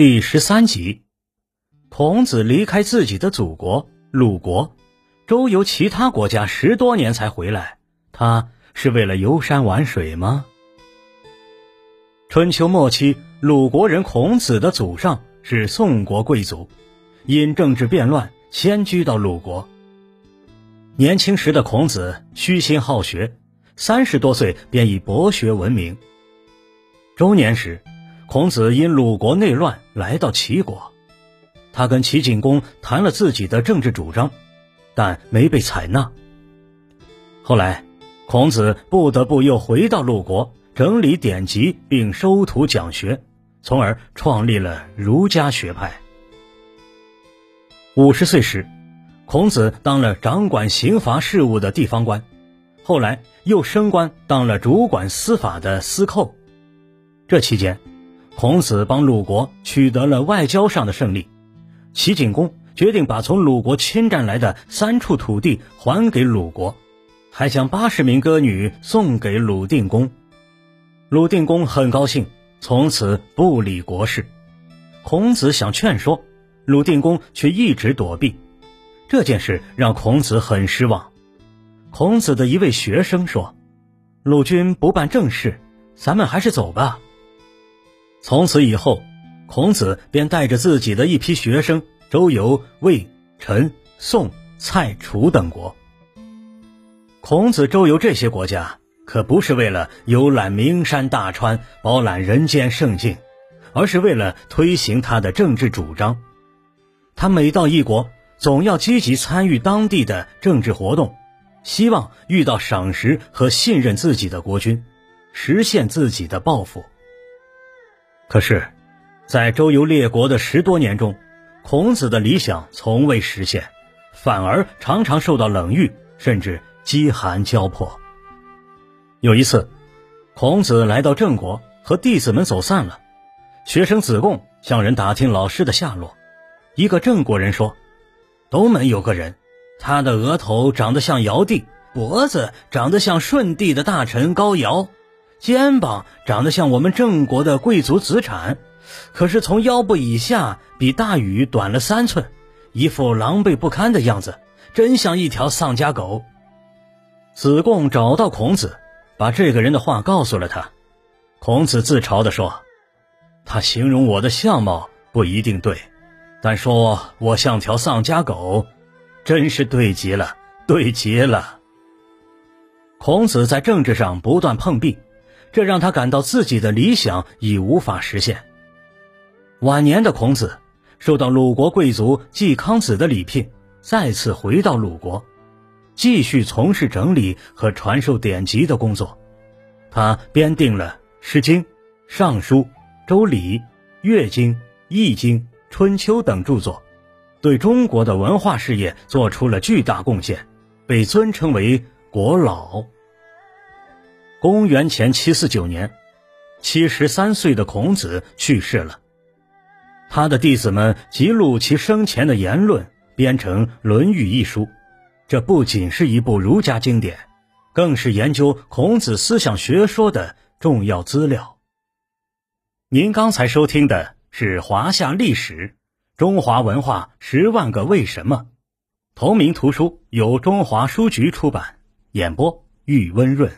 第十三集，孔子离开自己的祖国鲁国，周游其他国家十多年才回来，他是为了游山玩水吗？春秋末期，鲁国人孔子的祖上是宋国贵族，因政治变乱迁居到鲁国。年轻时的孔子虚心好学，三十多岁便以博学闻名。中年时，孔子因鲁国内乱来到齐国，他跟齐景公谈了自己的政治主张，但没被采纳。后来，孔子不得不又回到鲁国。整理典籍并收徒讲学，从而创立了儒家学派。五十岁时，孔子当了掌管刑罚事务的地方官，后来又升官当了主管司法的司寇。这期间，孔子帮鲁国取得了外交上的胜利。齐景公决定把从鲁国侵占来的三处土地还给鲁国，还将八十名歌女送给鲁定公。鲁定公很高兴，从此不理国事。孔子想劝说，鲁定公却一直躲避。这件事让孔子很失望。孔子的一位学生说：“鲁君不办正事，咱们还是走吧。”从此以后，孔子便带着自己的一批学生周游魏、陈、宋、蔡、楚等国。孔子周游这些国家。可不是为了游览名山大川、饱览人间胜境，而是为了推行他的政治主张。他每到一国，总要积极参与当地的政治活动，希望遇到赏识和信任自己的国君，实现自己的抱负。可是，在周游列国的十多年中，孔子的理想从未实现，反而常常受到冷遇，甚至饥寒交迫。有一次，孔子来到郑国，和弟子们走散了。学生子贡向人打听老师的下落。一个郑国人说：“东门有个人，他的额头长得像尧帝，脖子长得像舜帝的大臣高尧，肩膀长得像我们郑国的贵族子产，可是从腰部以下比大禹短了三寸，一副狼狈不堪的样子，真像一条丧家狗。”子贡找到孔子。把这个人的话告诉了他，孔子自嘲地说：“他形容我的相貌不一定对，但说我像条丧家狗，真是对极了，对极了。”孔子在政治上不断碰壁，这让他感到自己的理想已无法实现。晚年的孔子受到鲁国贵族季康子的礼聘，再次回到鲁国。继续从事整理和传授典籍的工作，他编定了《诗经》《尚书》《周礼》《乐经》《易经》《春秋》等著作，对中国的文化事业做出了巨大贡献，被尊称为国老。公元前七四九年，七十三岁的孔子去世了，他的弟子们记录其生前的言论，编成《论语》一书。这不仅是一部儒家经典，更是研究孔子思想学说的重要资料。您刚才收听的是《华夏历史：中华文化十万个为什么》，同名图书由中华书局出版，演播玉温润。